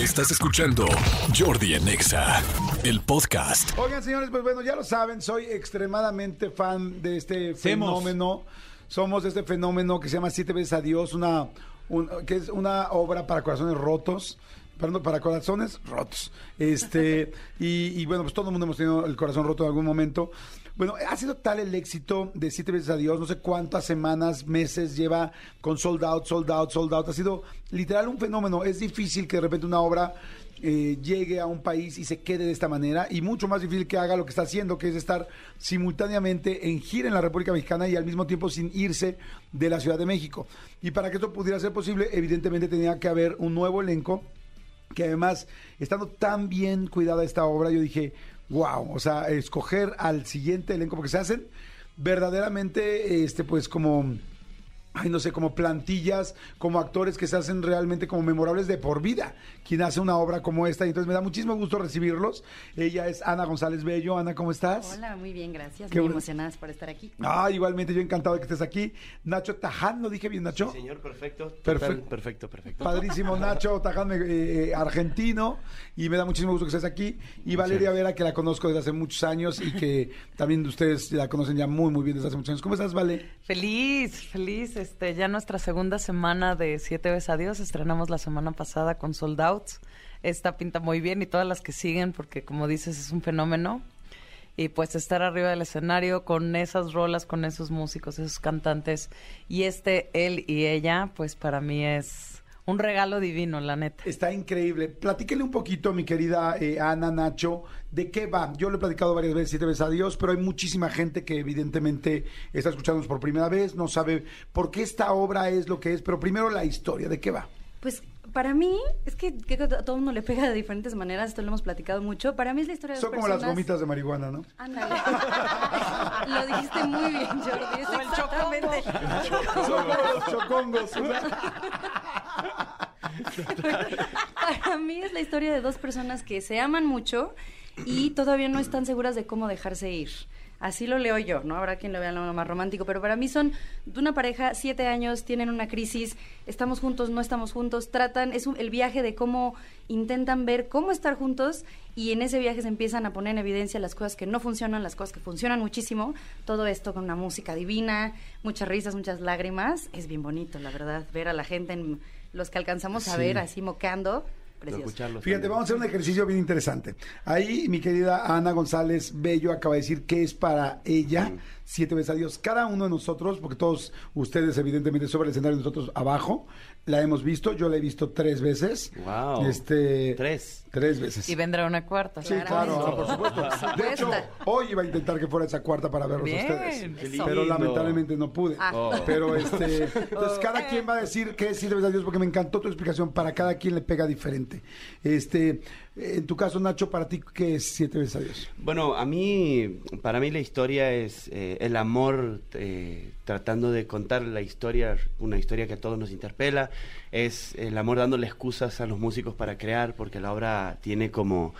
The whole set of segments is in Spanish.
Estás escuchando Jordi en Exa, el podcast. Oigan, señores, pues bueno, ya lo saben, soy extremadamente fan de este fenómeno. Somos de este fenómeno que se llama Siete veces a Dios, una, un- que es una obra para corazones rotos. Perdón, para corazones rotos. Este, y, y bueno, pues todo el mundo hemos tenido el corazón roto en algún momento. Bueno, ha sido tal el éxito de Siete veces a Dios, no sé cuántas semanas, meses lleva con sold out, sold out, sold out. Ha sido literal un fenómeno. Es difícil que de repente una obra eh, llegue a un país y se quede de esta manera y mucho más difícil que haga lo que está haciendo, que es estar simultáneamente en gira en la República Mexicana y al mismo tiempo sin irse de la Ciudad de México. Y para que esto pudiera ser posible, evidentemente tenía que haber un nuevo elenco que además, estando tan bien cuidada esta obra, yo dije, wow, o sea, escoger al siguiente elenco, porque se hacen verdaderamente, este, pues como ay, no sé, como plantillas, como actores que se hacen realmente como memorables de por vida, quien hace una obra como esta. Y entonces me da muchísimo gusto recibirlos. Ella es Ana González Bello. Ana, ¿cómo estás? Hola, muy bien, gracias. Qué muy bueno. emocionadas por estar aquí. Ah, igualmente yo encantado de que estés aquí. Nacho Taján, ¿lo dije bien, Nacho? Señor, perfecto. Perfecto. Perfecto, perfecto. Padrísimo Nacho Taján, eh, eh, argentino, y me da muchísimo gusto que estés aquí. Y Valeria Vera, que la conozco desde hace muchos años y que también ustedes la conocen ya muy, muy bien desde hace muchos años. ¿Cómo estás, Vale? Feliz, feliz. Este, ya nuestra segunda semana de Siete veces a Dios. Estrenamos la semana pasada con Sold Outs. Esta pinta muy bien y todas las que siguen, porque como dices, es un fenómeno. Y pues estar arriba del escenario con esas rolas, con esos músicos, esos cantantes. Y este, él y ella, pues para mí es un regalo divino, la neta. Está increíble. Platíquenle un poquito, mi querida eh, Ana, Nacho, de qué va. Yo lo he platicado varias veces, siete veces a Dios, pero hay muchísima gente que evidentemente está escuchándonos por primera vez, no sabe por qué esta obra es lo que es, pero primero la historia, ¿de qué va? Pues para mí, es que, que a todo el mundo le pega de diferentes maneras, esto lo hemos platicado mucho. Para mí es la historia de Son como las gomitas de marihuana, ¿no? Ándale. lo dijiste muy bien, Jordi. Es exactamente. Son como los chocongos. Para mí es la historia de dos personas que se aman mucho y todavía no están seguras de cómo dejarse ir. Así lo leo yo, ¿no? Habrá quien lo vea lo más romántico, pero para mí son de una pareja, siete años, tienen una crisis, estamos juntos, no estamos juntos, tratan, es un- el viaje de cómo intentan ver cómo estar juntos y en ese viaje se empiezan a poner en evidencia las cosas que no funcionan, las cosas que funcionan muchísimo, todo esto con una música divina, muchas risas, muchas lágrimas, es bien bonito, la verdad, ver a la gente, en, los que alcanzamos a Sí. ver así moqueando, precioso. Fíjate, también. vamos a hacer un ejercicio bien interesante. Ahí mi querida Ana González Bello acaba de decir que es para ella siete veces a Dios. Cada uno de nosotros, porque todos ustedes evidentemente sobre el escenario, nosotros abajo, la hemos visto. Yo la he visto tres veces. Wow. Este, Tres. Tres veces. Y vendrá una cuarta. Sí, claro, por supuesto. De hecho, hoy iba a intentar que fuera esa cuarta para verlos a Bien, ustedes. Pero lamentablemente no pude. Ah. Oh. Pero este, entonces cada quien va a decir que es siete veces a Dios porque me encantó tu explicación. Para cada quien le pega diferente. Este, en tu caso, Nacho, para ti, ¿qué es siete veces a? Bueno, a mí, para mí la historia es eh, el amor eh, tratando de contar la historia, una historia que a todos nos interpela, es el amor dándole excusas a los músicos para crear, porque la obra tiene como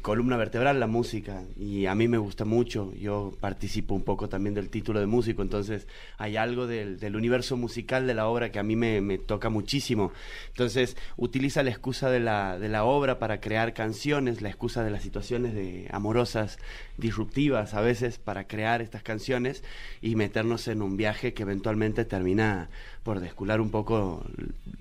columna vertebral la música y a mí me gusta mucho, yo participo un poco también del título de músico, entonces hay algo del, del universo musical de la obra que a mí me, me toca muchísimo, entonces utiliza la excusa de la, de la obra para crear canciones, la excusa de las situaciones de amorosas disruptivas a veces para crear estas canciones y meternos en un viaje que eventualmente termina por descular un poco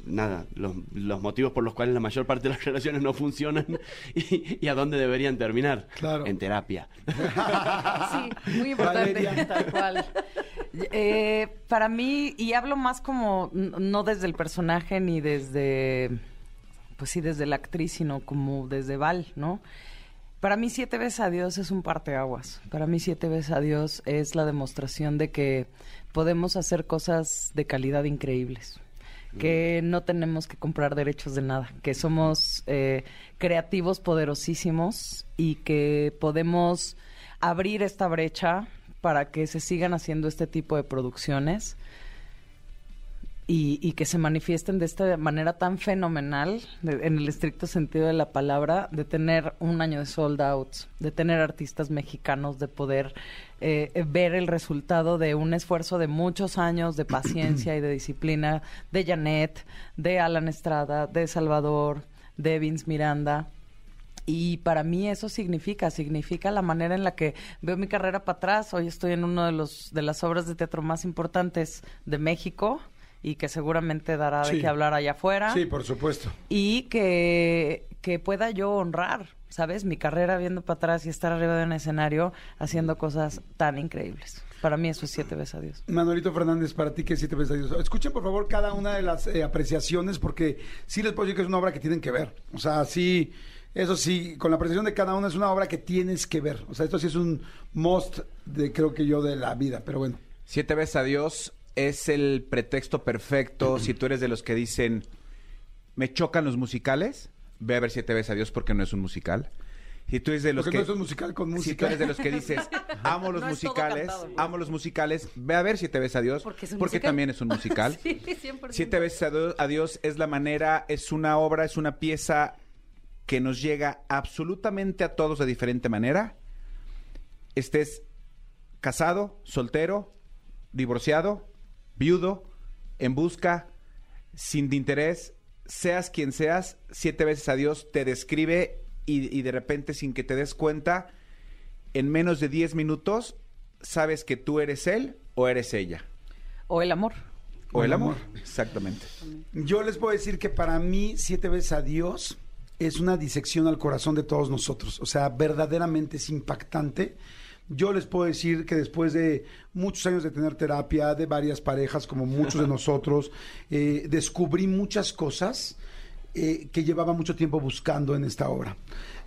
nada los, los motivos por los cuales la mayor parte de las relaciones no funcionan y, y a dónde deberían terminar Claro. en terapia Sí, muy importante. Valeria. Tal cual. Eh, para mí, y hablo más como, no desde el personaje ni desde, pues sí, desde la actriz, sino como desde Val, ¿no? Para mí, Siete veces a Dios es un parteaguas. Para mí, Siete veces a Dios es la demostración de que podemos hacer cosas de calidad increíbles. Que no tenemos que comprar derechos de nada, que somos eh, creativos poderosísimos y que podemos abrir esta brecha para que se sigan haciendo este tipo de producciones y, y que se manifiesten de esta manera tan fenomenal, de- en el estricto sentido de la palabra, de tener un año de sold outs, de tener artistas mexicanos, de poder eh, eh, ver el resultado de un esfuerzo de muchos años de paciencia y de disciplina de Janet, de Alan Estrada, de Salvador, de Vince Miranda. Y para mí eso significa, significa la manera en la que veo mi carrera para atrás. Hoy estoy en una de los de las obras de teatro más importantes de México y que seguramente dará de Sí. qué hablar allá afuera. Sí, por supuesto. Y que, que pueda yo honrar, ¿sabes? Mi carrera viendo para atrás y estar arriba de un escenario haciendo cosas tan increíbles. Para mí eso es siete veces a Dios. Manuelito Fernández, para ti que siete veces a Dios. Escuchen por favor cada una de las eh, apreciaciones porque sí les puedo decir que es una obra que tienen que ver. O sea, sí, eso sí, con la apreciación de cada una es una obra que tienes que ver. O sea, esto sí es un must de creo que yo de la vida, pero bueno. Siete veces a Dios es el pretexto perfecto. si tú eres de los que dicen, me chocan los musicales, ve a ver siete veces a Dios porque no es un musical. Si tú eres de los Porque que... no es un musical con Si tú música. eres de los que dices, amo los No musicales, cantado. amo los musicales, ve a ver Siete veces a Dios, Porque es un porque musical. también es un musical. Sí, 100%. Siete veces a Dios- a Dios es la manera, es una obra, es una pieza que nos llega absolutamente a todos de diferente manera. Estés casado, soltero, divorciado, viudo, en busca, sin de interés, seas quien seas, siete veces a Dios te describe y, y de repente sin que te des cuenta, en menos de diez minutos, sabes que tú eres él o eres ella. O el amor. O el amor. Exactamente. Yo les puedo decir que para mí, siete veces a Dios es una disección al corazón de todos nosotros. O sea, verdaderamente es impactante. Yo les puedo decir que después de muchos años de tener terapia, de varias parejas, como muchos de nosotros, eh, descubrí muchas cosas eh, que llevaba mucho tiempo buscando en esta obra.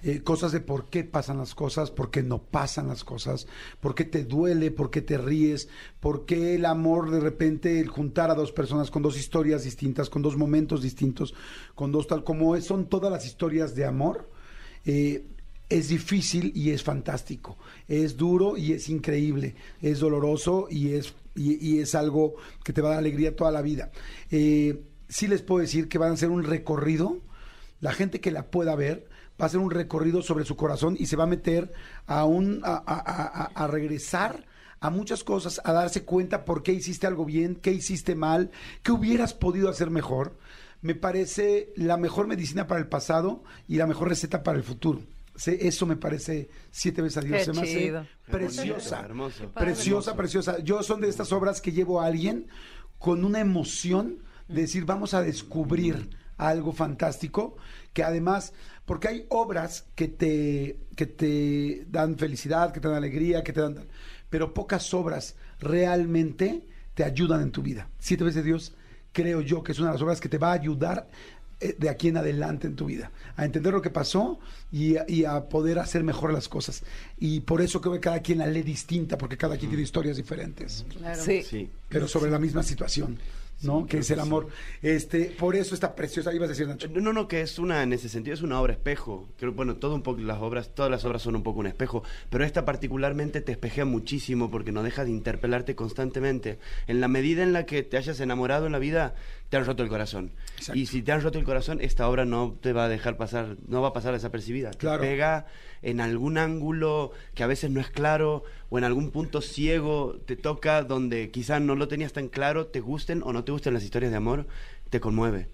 Eh, cosas de por qué pasan las cosas, por qué no pasan las cosas, por qué te duele, por qué te ríes, por qué el amor de repente, el juntar a dos personas con dos historias distintas, con dos momentos distintos, con dos tal como es, son todas las historias de amor. eh, es difícil y es fantástico, es duro y es increíble, es doloroso y es, y, es algo que te va a dar alegría toda la vida. Eh, sí les puedo decir que van a hacer un recorrido, la gente que la pueda ver va a hacer un recorrido sobre su corazón y se va a meter a, un, a regresar a muchas cosas, a darse cuenta por qué hiciste algo bien, qué hiciste mal, qué hubieras podido hacer mejor. Me parece la mejor medicina para el pasado y la mejor receta para el futuro. Se- Eso me parece siete veces a Dios. Qué Se me hace preciosa. Hermoso. Preciosa, preciosa. Yo son de estas obras que llevo a alguien con una emoción de decir, vamos a descubrir algo fantástico, que además, porque hay obras que te, que te dan felicidad, que te dan alegría, que te dan... Pero pocas obras realmente te ayudan en tu vida. Siete veces Dios, creo yo que es una de las obras que te va a ayudar de aquí en adelante en tu vida, a entender lo que pasó y a, y a poder hacer mejor las cosas. Y por eso creo que cada quien la lee distinta, porque cada quien tiene historias diferentes, Claro. Sí. Sí. pero sobre la misma situación, ¿no? que es el amor. Este, por eso está preciosa, ibas a decir Nacho. No, no, que es una, en ese sentido, es una obra espejo. Creo, bueno, todo un poco, las obras, todas las obras son un poco un espejo, pero esta particularmente te espejea muchísimo porque no deja de interpelarte constantemente. En la medida en la que te hayas enamorado en la vida, te han roto el corazón. Exacto. Y si te han roto el corazón, esta obra no te va a dejar pasar, no va a pasar desapercibida. Claro. Te pega en algún ángulo que a veces no es claro o en algún punto ciego te toca donde quizás no lo tenías tan claro, te gusten o no te gusten las historias de amor, te conmueve.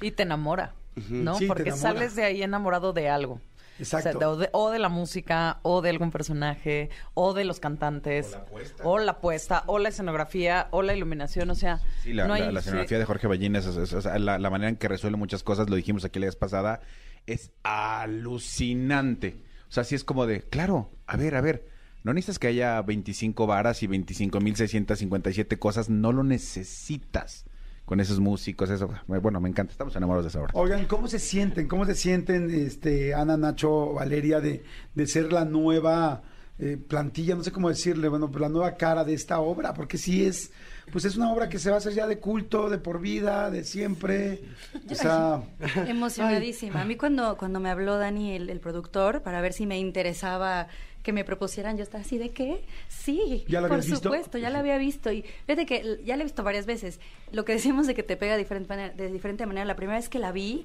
Y te enamora, ¿no? Sí, Porque enamora. sales de ahí enamorado de algo. Exacto. O, sea, de- o, de, o de la música, o de algún personaje, o de los cantantes, o la puesta, o la escenografía, o la iluminación, o sea, Sí, la, no hay- la- la escenografía de Jorge Ballín, es, es- es- o sea, la, la manera en que resuelve muchas cosas, lo dijimos aquí la vez pasada, es alucinante. O sea, sí es como de, claro, a ver, a ver, no necesitas que haya 25 varas y 25.657 cosas, no lo necesitas con esos músicos, eso. Bueno, me encanta, estamos enamorados de esa obra. Oigan, ¿cómo se sienten? ¿Cómo se sienten, este, Ana, Nacho, Valeria, de, de ser la nueva eh, plantilla, no sé cómo decirle, bueno, pues la nueva cara de esta obra? Porque sí es, pues es una obra que se va a hacer ya de culto, de por vida, de siempre. O sea, Emocionadísima. A mí cuando, cuando me habló Dani, el, el productor, para ver si me interesaba que me propusieran, yo estaba así de qué? Sí, ¿Ya la por visto? supuesto, ya la había visto. Y fíjate que ya la he visto varias veces. Lo que decimos de que te pega de diferente manera, de diferente manera, la primera vez que la vi,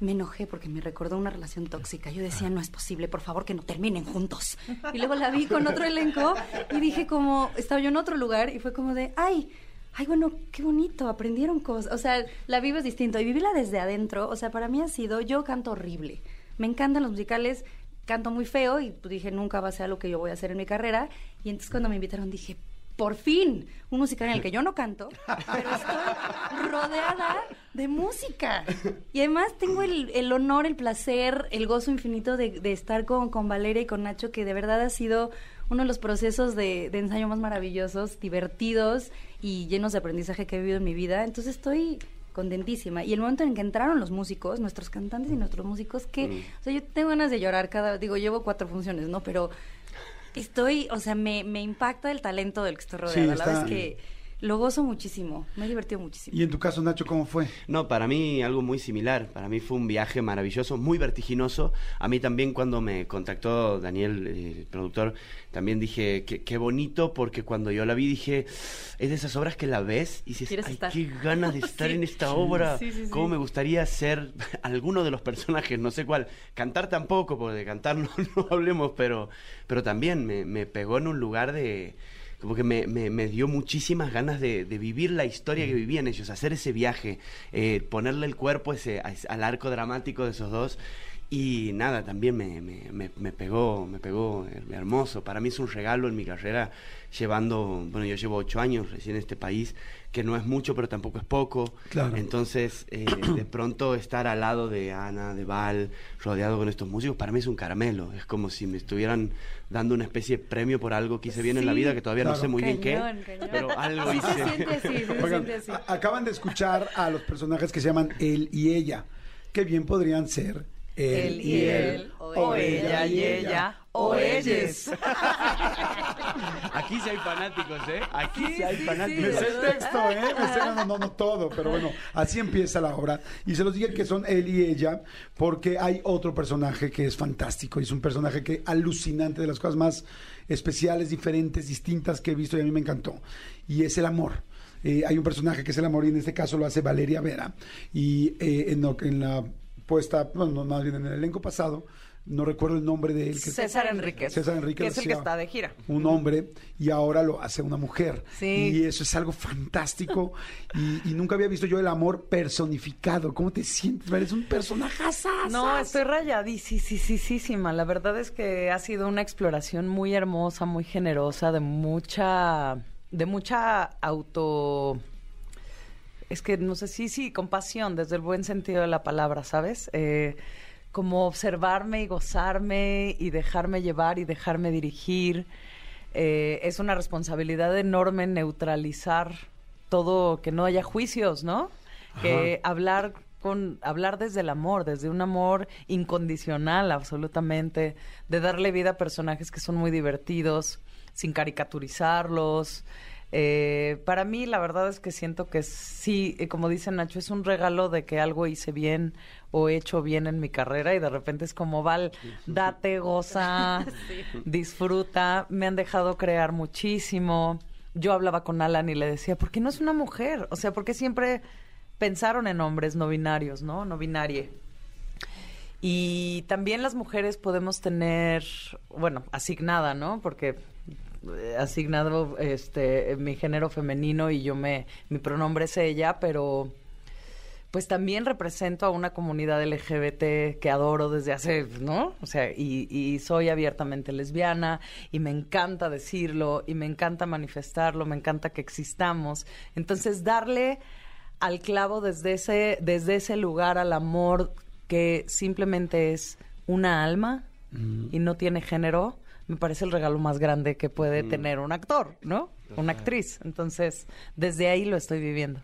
me enojé porque me recordó una relación tóxica. Yo decía, no es posible, por favor, que no terminen juntos. Y luego la vi con otro elenco y dije como, estaba yo en otro lugar y fue como de, ay, ay, bueno, qué bonito, aprendieron cosas. O sea, la vives distinto y vivirla desde adentro, o sea, para mí ha sido, yo canto horrible. Me encantan los musicales, canto muy feo y pues, dije, nunca va a ser lo que yo voy a hacer en mi carrera. Y entonces cuando me invitaron dije, por fin, un musical en el que yo no canto, pero estoy rodeada de música. Y además tengo el, el honor, el placer, el gozo infinito de, de estar con, con Valeria y con Nacho, que de verdad ha sido uno de los procesos de, de ensayo más maravillosos, divertidos y llenos de aprendizaje que he vivido en mi vida. Entonces estoy contentísima. Y el momento en que entraron los músicos, nuestros cantantes y nuestros músicos, que, Mm. o sea, yo tengo ganas de llorar cada, digo, llevo cuatro funciones, ¿no? Pero estoy, o sea, me, me impacta el talento del que estoy rodeada. Sí, La verdad está- es que lo gozo muchísimo, me he divertido muchísimo. Y en tu caso, Nacho, ¿cómo fue? No, para mí algo muy similar. Para mí fue un viaje maravilloso, muy vertiginoso. A mí también cuando me contactó Daniel, el productor, también dije que qué bonito porque cuando yo la vi dije, es de esas obras que la ves y dices, Quieres ay, estar". qué ganas de estar Sí. en esta obra. Sí, sí, sí. Cómo me gustaría ser alguno de los personajes, no sé cuál. Cantar tampoco, porque de cantar no, no hablemos, pero, pero también me, me pegó en un lugar de como que me, me- me dio muchísimas ganas de, de vivir la historia que vivían ellos, hacer ese viaje, eh, ponerle el cuerpo ese, a ese- al arco dramático de esos dos. Y nada, también me, me- me- me pegó, me pegó her- hermoso. Para mí es un regalo en mi carrera, llevando, bueno, yo llevo ocho años recién en este país, que no es mucho, pero tampoco es poco. Claro. Entonces, eh, de pronto estar al lado de Ana, de Val, rodeado con estos músicos, para mí es un caramelo. Es como si me estuvieran dando una especie de premio por algo que hice bien en la vida, que todavía no sé muy bien qué, cañón. pero algo Sí se hice. siente así, sí se Oigan, siente así. a- acaban de escuchar a los personajes que se llaman él y ella. Qué bien podrían ser él, Él y él, o ella y ella, o ellos. Aquí sí hay fanáticos, ¿eh? Aquí sí, Sí, hay sí, fanáticos. Me sé el texto, ¿eh? Me sé, no, no, no todo, pero bueno, así empieza la obra. Y se los dije que son él y ella, porque hay otro personaje que es fantástico y es un personaje que alucinante, de las cosas más especiales, diferentes, distintas que he visto y a mí me encantó. Y es el amor. Eh, hay un personaje que es el amor y en este caso lo hace Valeria Vera. Y eh, en, lo- en la puesta, bueno, no, más bien en el elenco pasado, no recuerdo el nombre de él. que- César Enríquez. César Enríquez Que es el que está de gira. un hombre y ahora lo hace una mujer. Sí. Y eso es algo fantástico. y, y nunca había visto yo el amor personificado. ¿Cómo te sientes? Eres un personaje. No, estoy rayadísima. La verdad es que ha sido una exploración muy hermosa, muy generosa, de mucha, de mucha auto. Es que no sé, sí, sí, compasión, desde el buen sentido de la palabra, ¿sabes? Eh, como observarme y gozarme y dejarme llevar y dejarme dirigir. Eh, es una responsabilidad enorme neutralizar todo, que no haya juicios, ¿no? Que hablar con hablar desde el amor, desde un amor incondicional, absolutamente, de darle vida a personajes que son muy divertidos, sin caricaturizarlos. Eh, para mí, la verdad es que siento que sí, eh, como dice Nacho, es un regalo de que algo hice bien o he hecho bien en mi carrera y de repente es como, Val, date, goza, disfruta. Me han dejado crear muchísimo. Yo hablaba con Alan y le decía, ¿por qué no es una mujer? O sea, ¿por qué siempre pensaron en hombres no binarios, ¿no? No binarie. Y también las mujeres podemos tener, bueno, asignada, ¿no? Porque asignado este mi género femenino y yo me mi pronombre es ella, pero pues también represento a una comunidad LGBT que adoro desde hace, ¿no? O sea, y, y soy abiertamente lesbiana y me encanta decirlo y me encanta manifestarlo, me encanta que existamos. Entonces, darle al clavo desde ese, desde ese lugar al amor que simplemente es una alma y no tiene género, me parece el regalo más grande que puede tener un actor, ¿no? Una actriz. Entonces, desde ahí lo estoy viviendo.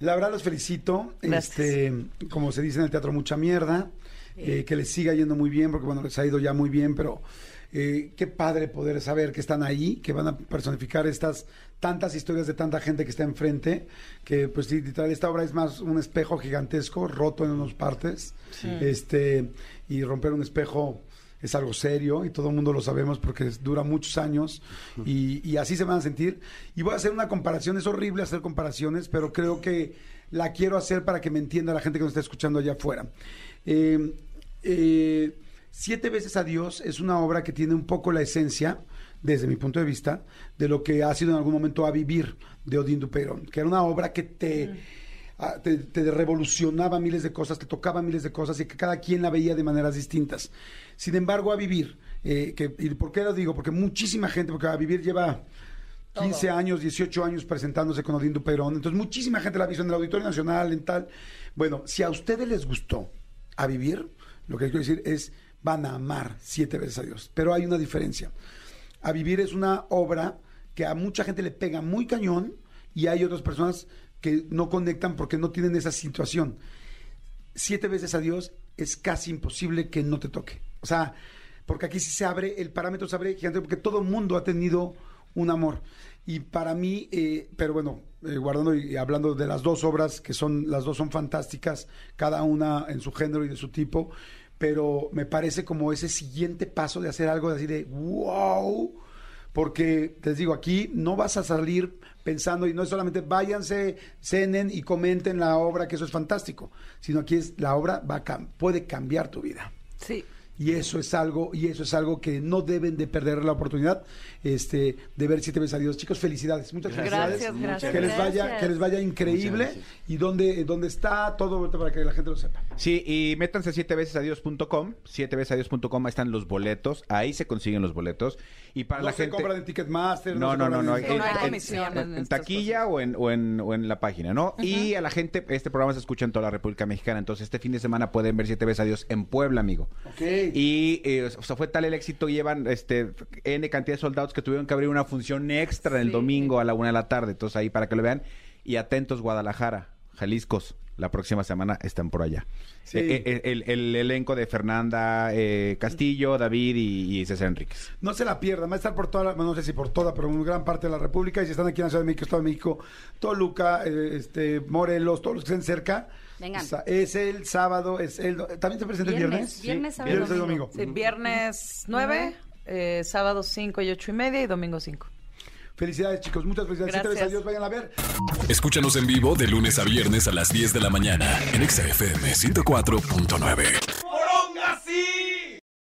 La verdad los felicito. Gracias. Este, como se dice en el teatro, mucha mierda. Eh, que les siga yendo muy bien, porque bueno, les ha ido ya muy bien, pero eh, qué padre poder saber que están ahí, que van a personificar estas tantas historias de tanta gente que está enfrente, que pues sí, literal, esta obra es más un espejo gigantesco, roto en unas partes, este, y romper un espejo es algo serio y todo el mundo lo sabemos porque dura muchos años y, y así se van a sentir. Y voy a hacer una comparación, es horrible hacer comparaciones, pero creo que la quiero hacer para que me entienda la gente que nos está escuchando allá afuera. Eh, eh, Siete veces a Dios es una obra que tiene un poco la esencia desde mi punto de vista, de lo que ha sido en algún momento A Vivir de Odín Duperón, que era una obra que te, te, te revolucionaba miles de cosas, te tocaba miles de cosas y que cada quien la veía de maneras distintas. Sin embargo, A Vivir, eh, que, ¿y por qué lo digo? Porque muchísima gente, porque A Vivir lleva 15 años, 18 años presentándose con Odín Duperón, entonces muchísima gente la visto en el Auditorio Nacional, en tal. Bueno, si a ustedes les gustó A Vivir, lo que quiero decir es, van a amar siete veces a Dios, pero hay una diferencia. A Vivir es una obra que a mucha gente le pega muy cañón y hay otras personas que no conectan porque no tienen esa situación. Siete veces a Dios es casi imposible que no te toque. O sea, porque aquí sí se abre, el parámetro se abre gigante porque todo el mundo ha tenido un amor. Y para mí, eh, pero bueno, eh, guardando y hablando de las dos obras, que son, las dos son fantásticas, cada una en su género y de su tipo, pero me parece como ese siguiente paso de hacer algo así de wow, porque les digo, aquí no vas a salir pensando y no es solamente váyanse, cenen y comenten la obra, que eso es fantástico, sino aquí es la obra va a puede cambiar tu vida. Sí. Y eso es algo, y eso es algo que no deben de perder la oportunidad este, de ver siete veces a Dios. Chicos, felicidades, muchas Gracias, felicidades. gracias. Que les vaya, Gracias. que les vaya increíble. Y dónde, dónde está todo para que la gente lo sepa. Sí, y métanse a siete veces adiós.com, siete veces adiós.com, ahí están los boletos, ahí se consiguen los boletos. Y para no la se gente... compran en Ticketmaster. No, no, no, no. en- Sí, no hay en- en- taquilla o en, o, en, o en la página, ¿no? Y a la gente, este programa se escucha en toda la República Mexicana, entonces este fin de semana pueden ver Siete veces a Dios en Puebla, amigo. Ok. Y eh, o sea, fue tal el éxito, llevan este N cantidad de soldados que tuvieron que abrir una función extra el domingo a la una de la tarde, entonces ahí para que lo vean. Y atentos, Guadalajara, Jaliscos, la próxima semana están por allá. Sí. Eh, eh, el, el elenco de Fernanda eh, Castillo, David y, y César Enríquez. No se la pierdan, va a estar por toda, la- no sé si por toda, pero en gran parte de la República. Y si están aquí en la Ciudad de México, Estado de México, Toluca, este, Morelos, todos los que estén cerca. Vengan. es el sábado, es el. ¿También se presenta el Viernes, viernes? viernes, Sí. sábado, Viernes y domingo. domingo. Sí, viernes 9, eh, sábado 5 y 8 y media y domingo 5. Felicidades, chicos. Muchas felicidades. Gracias. a Dios, vayan a ver. Escúchanos en vivo de lunes a viernes a las 10 de la mañana en Exa FM 104.9.